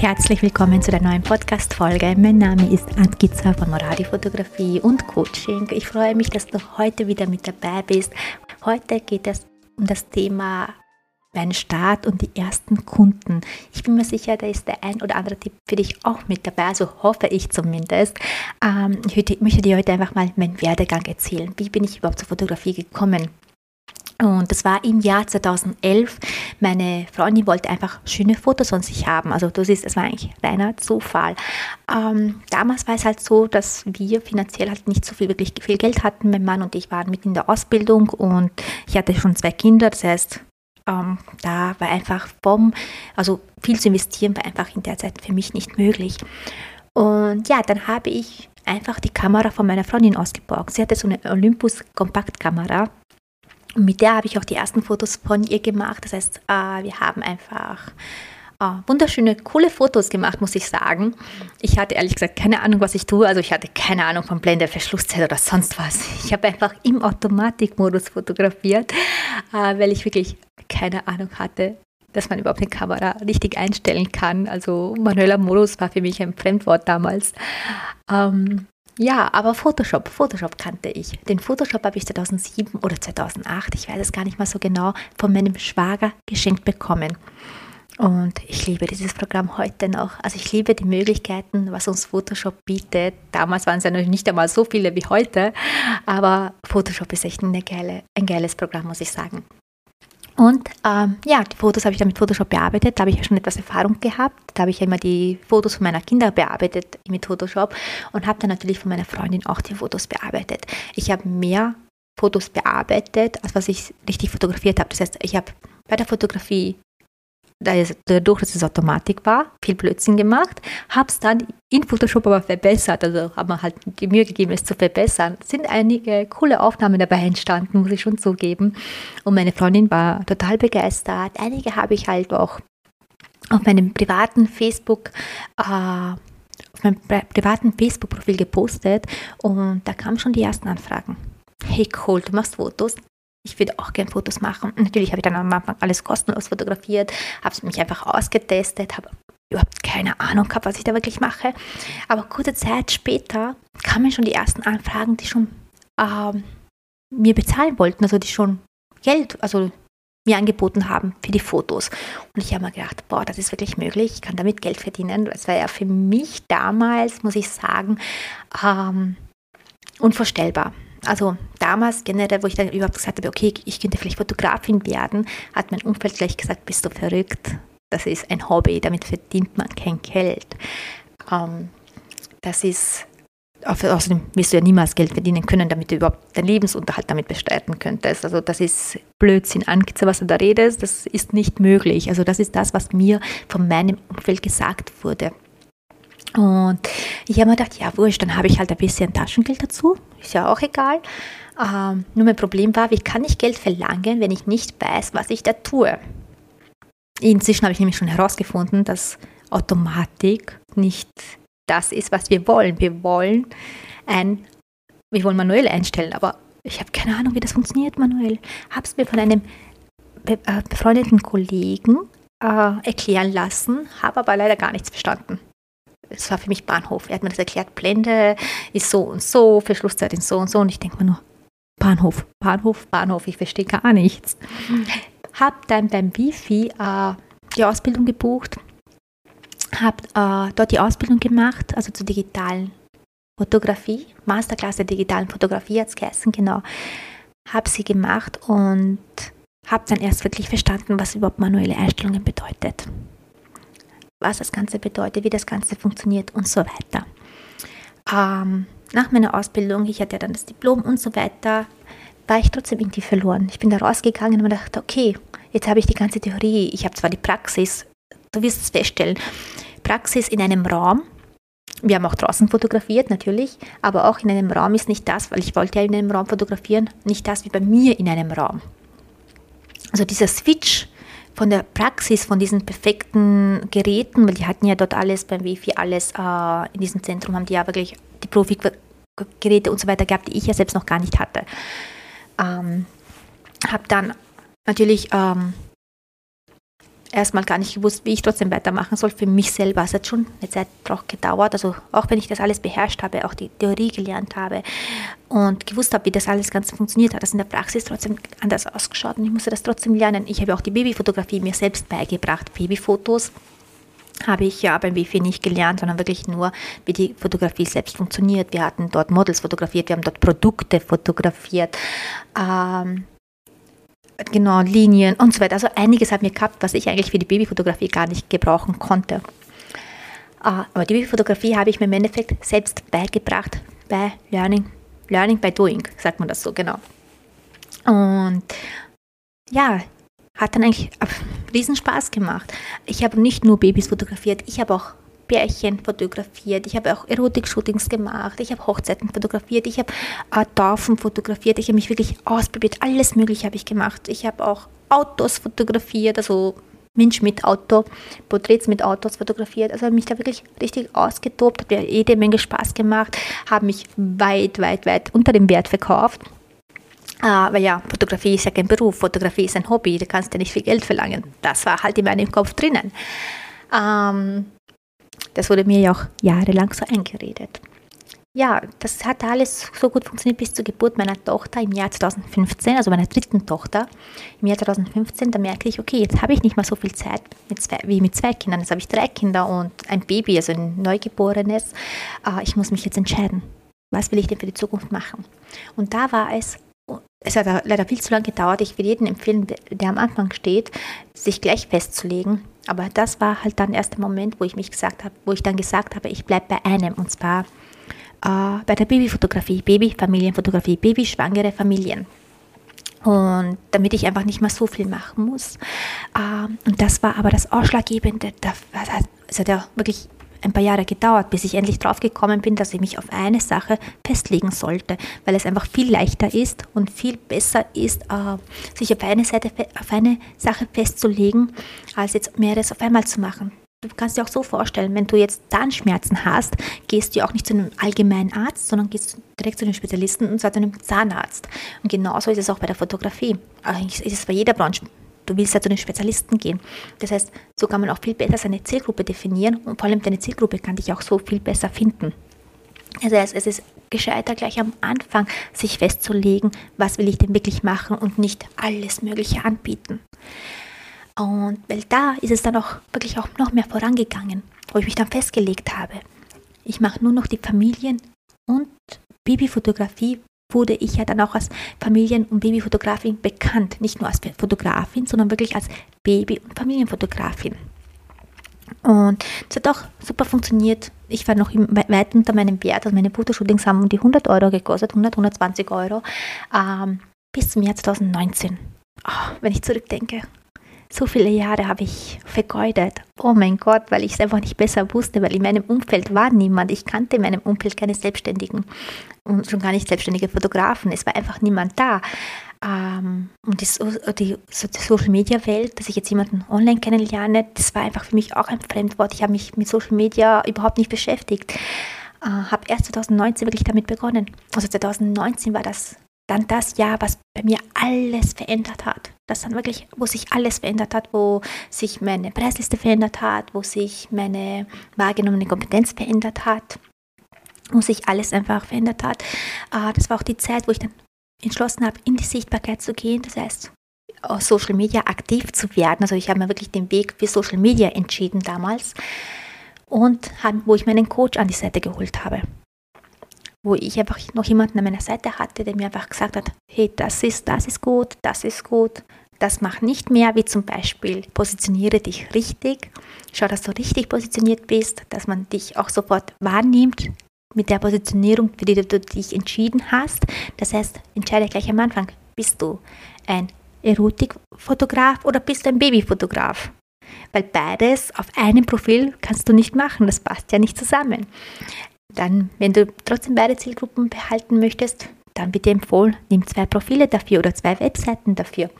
Herzlich willkommen zu der neuen Podcast-Folge. Mein Name ist Antgiza von Moradi Fotografie und Coaching. Ich freue mich, dass du heute wieder mit dabei bist. Heute geht es um das Thema mein Start und die ersten Kunden. Ich bin mir sicher, da ist der ein oder andere Tipp für dich auch mit dabei, also hoffe ich zumindest. Ähm, ich möchte dir heute einfach mal meinen Werdegang erzählen. Wie bin ich überhaupt zur Fotografie gekommen? Und das war im Jahr 2011. Meine Freundin wollte einfach schöne Fotos von sich haben. Also du siehst, es war eigentlich reiner Zufall. Ähm, damals war es halt so, dass wir finanziell halt nicht so viel wirklich viel Geld hatten. Mein Mann und ich waren mit in der Ausbildung und ich hatte schon zwei Kinder. Das heißt, ähm, da war einfach vom, also viel zu investieren war einfach in der Zeit für mich nicht möglich. Und ja, dann habe ich einfach die Kamera von meiner Freundin ausgeborgt. Sie hatte so eine Olympus Kompaktkamera mit der habe ich auch die ersten Fotos von ihr gemacht. Das heißt, äh, wir haben einfach äh, wunderschöne, coole Fotos gemacht, muss ich sagen. Ich hatte ehrlich gesagt keine Ahnung, was ich tue. Also ich hatte keine Ahnung von Blende, Verschlusszeit oder sonst was. Ich habe einfach im Automatikmodus fotografiert, äh, weil ich wirklich keine Ahnung hatte, dass man überhaupt eine Kamera richtig einstellen kann. Also manueller Modus war für mich ein Fremdwort damals. Ähm, ja, aber Photoshop, Photoshop kannte ich. Den Photoshop habe ich 2007 oder 2008, ich weiß es gar nicht mal so genau, von meinem Schwager geschenkt bekommen. Und ich liebe dieses Programm heute noch. Also ich liebe die Möglichkeiten, was uns Photoshop bietet. Damals waren es ja noch nicht einmal so viele wie heute, aber Photoshop ist echt eine geile, ein geiles Programm, muss ich sagen. Und ähm, ja, die Fotos habe ich dann mit Photoshop bearbeitet. Da habe ich ja schon etwas Erfahrung gehabt. Da habe ich ja immer die Fotos von meiner Kinder bearbeitet mit Photoshop und habe dann natürlich von meiner Freundin auch die Fotos bearbeitet. Ich habe mehr Fotos bearbeitet, als was ich richtig fotografiert habe. Das heißt, ich habe bei der Fotografie dadurch, dass es Automatik war, viel Blödsinn gemacht, habe es dann in Photoshop aber verbessert, also habe mir halt die Mühe gegeben, es zu verbessern. Es sind einige coole Aufnahmen dabei entstanden, muss ich schon zugeben. Und meine Freundin war total begeistert. Einige habe ich halt auch auf meinem privaten Facebook äh, auf meinem privaten Facebook-Profil gepostet und da kamen schon die ersten Anfragen. Hey cool, du machst Fotos, ich würde auch gerne Fotos machen. natürlich habe ich dann am Anfang alles kostenlos fotografiert, habe es mich einfach ausgetestet, habe überhaupt keine Ahnung gehabt, was ich da wirklich mache. Aber kurze Zeit später kamen schon die ersten Anfragen, die schon ähm, mir bezahlen wollten, also die schon Geld, also mir angeboten haben für die Fotos. Und ich habe mir gedacht, boah, das ist wirklich möglich, ich kann damit Geld verdienen. Das war ja für mich damals, muss ich sagen, ähm, unvorstellbar also damals generell, wo ich dann überhaupt gesagt habe, okay, ich könnte vielleicht Fotografin werden, hat mein Umfeld gleich gesagt, bist du verrückt? Das ist ein Hobby, damit verdient man kein Geld. Ähm, das ist, außerdem wirst du ja niemals Geld verdienen können, damit du überhaupt deinen Lebensunterhalt damit bestreiten könntest. Also das ist Blödsinn, Angst, was du da redest, das ist nicht möglich. Also das ist das, was mir von meinem Umfeld gesagt wurde. Und ich habe mir gedacht, ja, wurscht, dann habe ich halt ein bisschen Taschengeld dazu. Ist ja auch egal. Ähm, nur mein Problem war, wie kann ich Geld verlangen, wenn ich nicht weiß, was ich da tue? Inzwischen habe ich nämlich schon herausgefunden, dass Automatik nicht das ist, was wir wollen. Wir wollen ein, wir wollen manuell einstellen, aber ich habe keine Ahnung, wie das funktioniert manuell. Habe es mir von einem äh, befreundeten Kollegen äh, erklären lassen, habe aber leider gar nichts verstanden es war für mich Bahnhof. Er hat mir das erklärt, Blende ist so und so, Verschlusszeit ist so und so. Und ich denke mir nur, Bahnhof, Bahnhof, Bahnhof, ich verstehe gar nichts. Hab dann beim Wifi äh, die Ausbildung gebucht, habe äh, dort die Ausbildung gemacht, also zur digitalen Fotografie, Masterclass der digitalen Fotografie hat es geheißen, genau. Habe sie gemacht und habe dann erst wirklich verstanden, was überhaupt manuelle Einstellungen bedeutet was das Ganze bedeutet, wie das Ganze funktioniert und so weiter. Ähm, nach meiner Ausbildung, ich hatte dann das Diplom und so weiter, war ich trotzdem irgendwie verloren. Ich bin da rausgegangen und mir dachte, okay, jetzt habe ich die ganze Theorie, ich habe zwar die Praxis, du wirst es feststellen, Praxis in einem Raum, wir haben auch draußen fotografiert, natürlich, aber auch in einem Raum ist nicht das, weil ich wollte ja in einem Raum fotografieren, nicht das wie bei mir in einem Raum. Also dieser Switch von der Praxis, von diesen perfekten Geräten, weil die hatten ja dort alles beim Wifi, alles äh, in diesem Zentrum haben die ja wirklich die Profi-Geräte und so weiter gehabt, die ich ja selbst noch gar nicht hatte. Ähm, habe dann natürlich ähm, erstmal gar nicht gewusst, wie ich trotzdem weitermachen soll für mich selber. Es hat schon eine Zeit auch gedauert, also auch wenn ich das alles beherrscht habe, auch die Theorie gelernt habe und gewusst habe, wie das alles ganz funktioniert, hat das in der Praxis trotzdem anders ausgeschaut und ich musste das trotzdem lernen. Ich habe auch die Babyfotografie mir selbst beigebracht, Babyfotos habe ich ja beim WFI nicht gelernt, sondern wirklich nur, wie die Fotografie selbst funktioniert. Wir hatten dort Models fotografiert, wir haben dort Produkte fotografiert. Ähm, genau, Linien und so weiter. Also einiges hat mir gehabt, was ich eigentlich für die Babyfotografie gar nicht gebrauchen konnte. Ah, aber die Babyfotografie habe ich mir im Endeffekt selbst beigebracht bei Learning, Learning by Doing, sagt man das so, genau. Und ja, hat dann eigentlich riesen Spaß gemacht. Ich habe nicht nur Babys fotografiert, ich habe auch Pärchen fotografiert, ich habe auch Erotik-Shootings gemacht, ich habe Hochzeiten fotografiert, ich habe äh, Taufen fotografiert, ich habe mich wirklich ausprobiert, alles Mögliche habe ich gemacht. Ich habe auch Autos fotografiert, also Mensch mit Auto, Porträts mit Autos fotografiert. Also habe mich da wirklich richtig ausgetobt, hat mir jede Menge Spaß gemacht, habe mich weit, weit, weit unter dem Wert verkauft. Aber ja, Fotografie ist ja kein Beruf, Fotografie ist ein Hobby, da kannst du nicht viel Geld verlangen. Das war halt in meinem Kopf drinnen. Ähm, das wurde mir ja auch jahrelang so eingeredet. Ja, das hat alles so gut funktioniert bis zur Geburt meiner Tochter im Jahr 2015, also meiner dritten Tochter. Im Jahr 2015, da merke ich, okay, jetzt habe ich nicht mehr so viel Zeit mit zwei, wie mit zwei Kindern. Jetzt habe ich drei Kinder und ein Baby, also ein Neugeborenes. Äh, ich muss mich jetzt entscheiden. Was will ich denn für die Zukunft machen? Und da war es es hat leider viel zu lange gedauert. Ich will jedem empfehlen, der am Anfang steht, sich gleich festzulegen. Aber das war halt dann erst der Moment, wo ich mich gesagt habe, wo ich dann gesagt habe, ich bleibe bei einem und zwar äh, bei der Babyfotografie, Babyfamilienfotografie, Babyschwangere Familien. Und damit ich einfach nicht mehr so viel machen muss. Äh, und das war aber das Ausschlaggebende. Das hat ja wirklich ein paar Jahre gedauert, bis ich endlich drauf gekommen bin, dass ich mich auf eine Sache festlegen sollte, weil es einfach viel leichter ist und viel besser ist, äh, sich auf eine, Seite, auf eine Sache festzulegen, als jetzt mehreres auf einmal zu machen. Du kannst dir auch so vorstellen, wenn du jetzt Zahnschmerzen hast, gehst du auch nicht zu einem allgemeinen Arzt, sondern gehst direkt zu einem Spezialisten und zwar zu einem Zahnarzt. Und genauso ist es auch bei der Fotografie. Eigentlich ist es bei jeder Branche Du willst ja zu den Spezialisten gehen. Das heißt, so kann man auch viel besser seine Zielgruppe definieren und vor allem deine Zielgruppe kann dich auch so viel besser finden. Das heißt, es ist gescheiter gleich am Anfang, sich festzulegen, was will ich denn wirklich machen und nicht alles Mögliche anbieten. Und weil da ist es dann auch wirklich auch noch mehr vorangegangen, wo ich mich dann festgelegt habe. Ich mache nur noch die Familien- und Babyfotografie wurde ich ja dann auch als Familien- und Babyfotografin bekannt. Nicht nur als Fotografin, sondern wirklich als Baby- und Familienfotografin. Und es hat auch super funktioniert. Ich war noch weit unter meinem Wert. Also meine Fotoshootings haben um die 100 Euro gekostet, 100, 120 Euro, ähm, bis zum Jahr 2019. Oh, wenn ich zurückdenke, so viele Jahre habe ich vergeudet. Oh mein Gott, weil ich es einfach nicht besser wusste, weil in meinem Umfeld war niemand. Ich kannte in meinem Umfeld keine Selbstständigen und schon gar nicht selbstständige Fotografen. Es war einfach niemand da. Ähm, und die, die Social Media Welt, dass ich jetzt jemanden online kennenlerne, das war einfach für mich auch ein Fremdwort. Ich habe mich mit Social Media überhaupt nicht beschäftigt. Äh, habe erst 2019 wirklich damit begonnen. Also 2019 war das dann das Jahr, was bei mir alles verändert hat. Das dann wirklich, wo sich alles verändert hat, wo sich meine Preisliste verändert hat, wo sich meine wahrgenommene Kompetenz verändert hat, wo sich alles einfach verändert hat. Ah, das war auch die Zeit, wo ich dann entschlossen habe, in die Sichtbarkeit zu gehen. Das heißt, auf Social Media aktiv zu werden. Also ich habe mir wirklich den Weg für Social Media entschieden damals und wo ich meinen Coach an die Seite geholt habe wo ich einfach noch jemanden an meiner Seite hatte, der mir einfach gesagt hat, hey, das ist, das ist gut, das ist gut, das mach nicht mehr, wie zum Beispiel positioniere dich richtig, schau, dass du richtig positioniert bist, dass man dich auch sofort wahrnimmt mit der Positionierung, für die du dich entschieden hast. Das heißt, entscheide gleich am Anfang, bist du ein Erotikfotograf oder bist du ein Babyfotograf? Weil beides auf einem Profil kannst du nicht machen, das passt ja nicht zusammen. Dann, wenn du trotzdem beide Zielgruppen behalten möchtest, dann bitte empfohlen, nimm zwei Profile dafür oder zwei Webseiten dafür,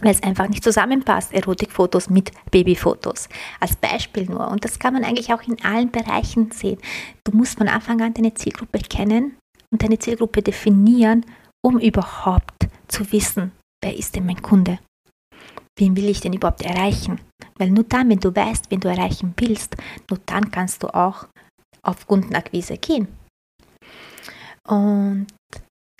weil es einfach nicht zusammenpasst, Erotikfotos mit Babyfotos. Als Beispiel nur. Und das kann man eigentlich auch in allen Bereichen sehen. Du musst von Anfang an deine Zielgruppe kennen und deine Zielgruppe definieren, um überhaupt zu wissen, wer ist denn mein Kunde. wen will ich denn überhaupt erreichen? Weil nur dann, wenn du weißt, wen du erreichen willst, nur dann kannst du auch auf Kundenakquise gehen. Und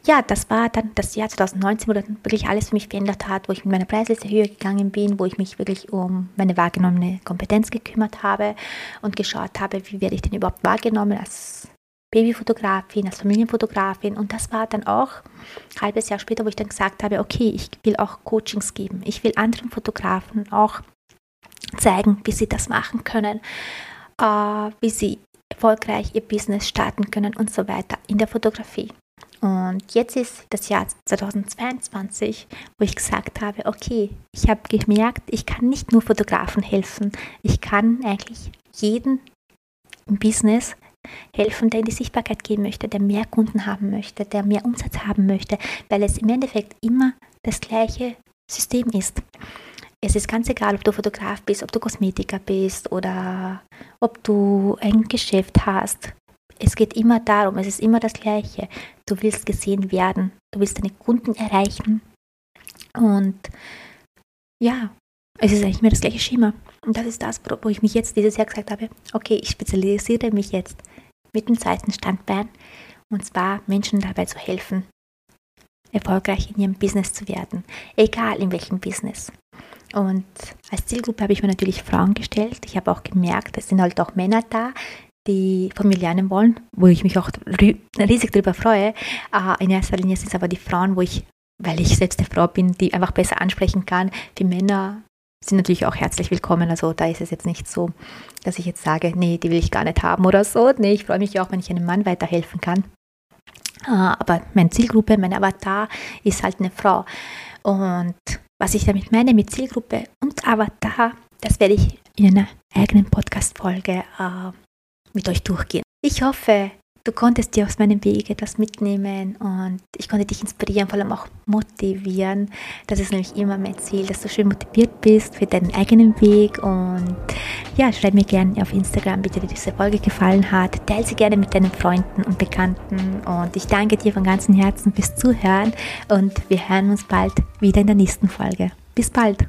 ja, das war dann das Jahr 2019, wo dann wirklich alles für mich verändert hat, wo ich mit meiner Preisliste höher gegangen bin, wo ich mich wirklich um meine wahrgenommene Kompetenz gekümmert habe und geschaut habe, wie werde ich denn überhaupt wahrgenommen als Babyfotografin, als Familienfotografin. Und das war dann auch ein halbes Jahr später, wo ich dann gesagt habe, okay, ich will auch Coachings geben. Ich will anderen Fotografen auch zeigen, wie sie das machen können, äh, wie sie erfolgreich ihr Business starten können und so weiter in der Fotografie. Und jetzt ist das Jahr 2022, wo ich gesagt habe, okay, ich habe gemerkt, ich kann nicht nur Fotografen helfen, ich kann eigentlich jeden im Business helfen, der in die Sichtbarkeit gehen möchte, der mehr Kunden haben möchte, der mehr Umsatz haben möchte, weil es im Endeffekt immer das gleiche System ist. Es ist ganz egal, ob du Fotograf bist, ob du Kosmetiker bist oder ob du ein Geschäft hast. Es geht immer darum, es ist immer das Gleiche. Du willst gesehen werden, du willst deine Kunden erreichen. Und ja, es ist eigentlich immer das gleiche Schema. Und das ist das, wo ich mich jetzt dieses Jahr gesagt habe, okay, ich spezialisiere mich jetzt mit dem zweiten Standbein. Und zwar Menschen dabei zu helfen, erfolgreich in ihrem Business zu werden. Egal in welchem Business. Und als Zielgruppe habe ich mir natürlich Frauen gestellt. Ich habe auch gemerkt, es sind halt auch Männer da, die von mir lernen wollen, wo ich mich auch riesig darüber freue. Äh, in erster Linie sind es aber die Frauen, wo ich, weil ich selbst eine Frau bin, die einfach besser ansprechen kann. Die Männer sind natürlich auch herzlich willkommen. Also da ist es jetzt nicht so, dass ich jetzt sage, nee, die will ich gar nicht haben oder so. Nee, ich freue mich auch, wenn ich einem Mann weiterhelfen kann. Äh, aber meine Zielgruppe, mein Avatar ist halt eine Frau. Und was ich damit meine mit Zielgruppe und Avatar, das werde ich in einer eigenen Podcast-Folge äh, mit euch durchgehen. Ich hoffe, du konntest dir aus meinem Weg etwas mitnehmen und ich konnte dich inspirieren, vor allem auch motivieren. Das ist nämlich immer mein Ziel, dass du schön motiviert bist für deinen eigenen Weg und ja, schreib mir gerne auf Instagram, wie dir diese Folge gefallen hat. Teile sie gerne mit deinen Freunden und Bekannten und ich danke dir von ganzem Herzen fürs Zuhören und wir hören uns bald wieder in der nächsten Folge. Bis bald!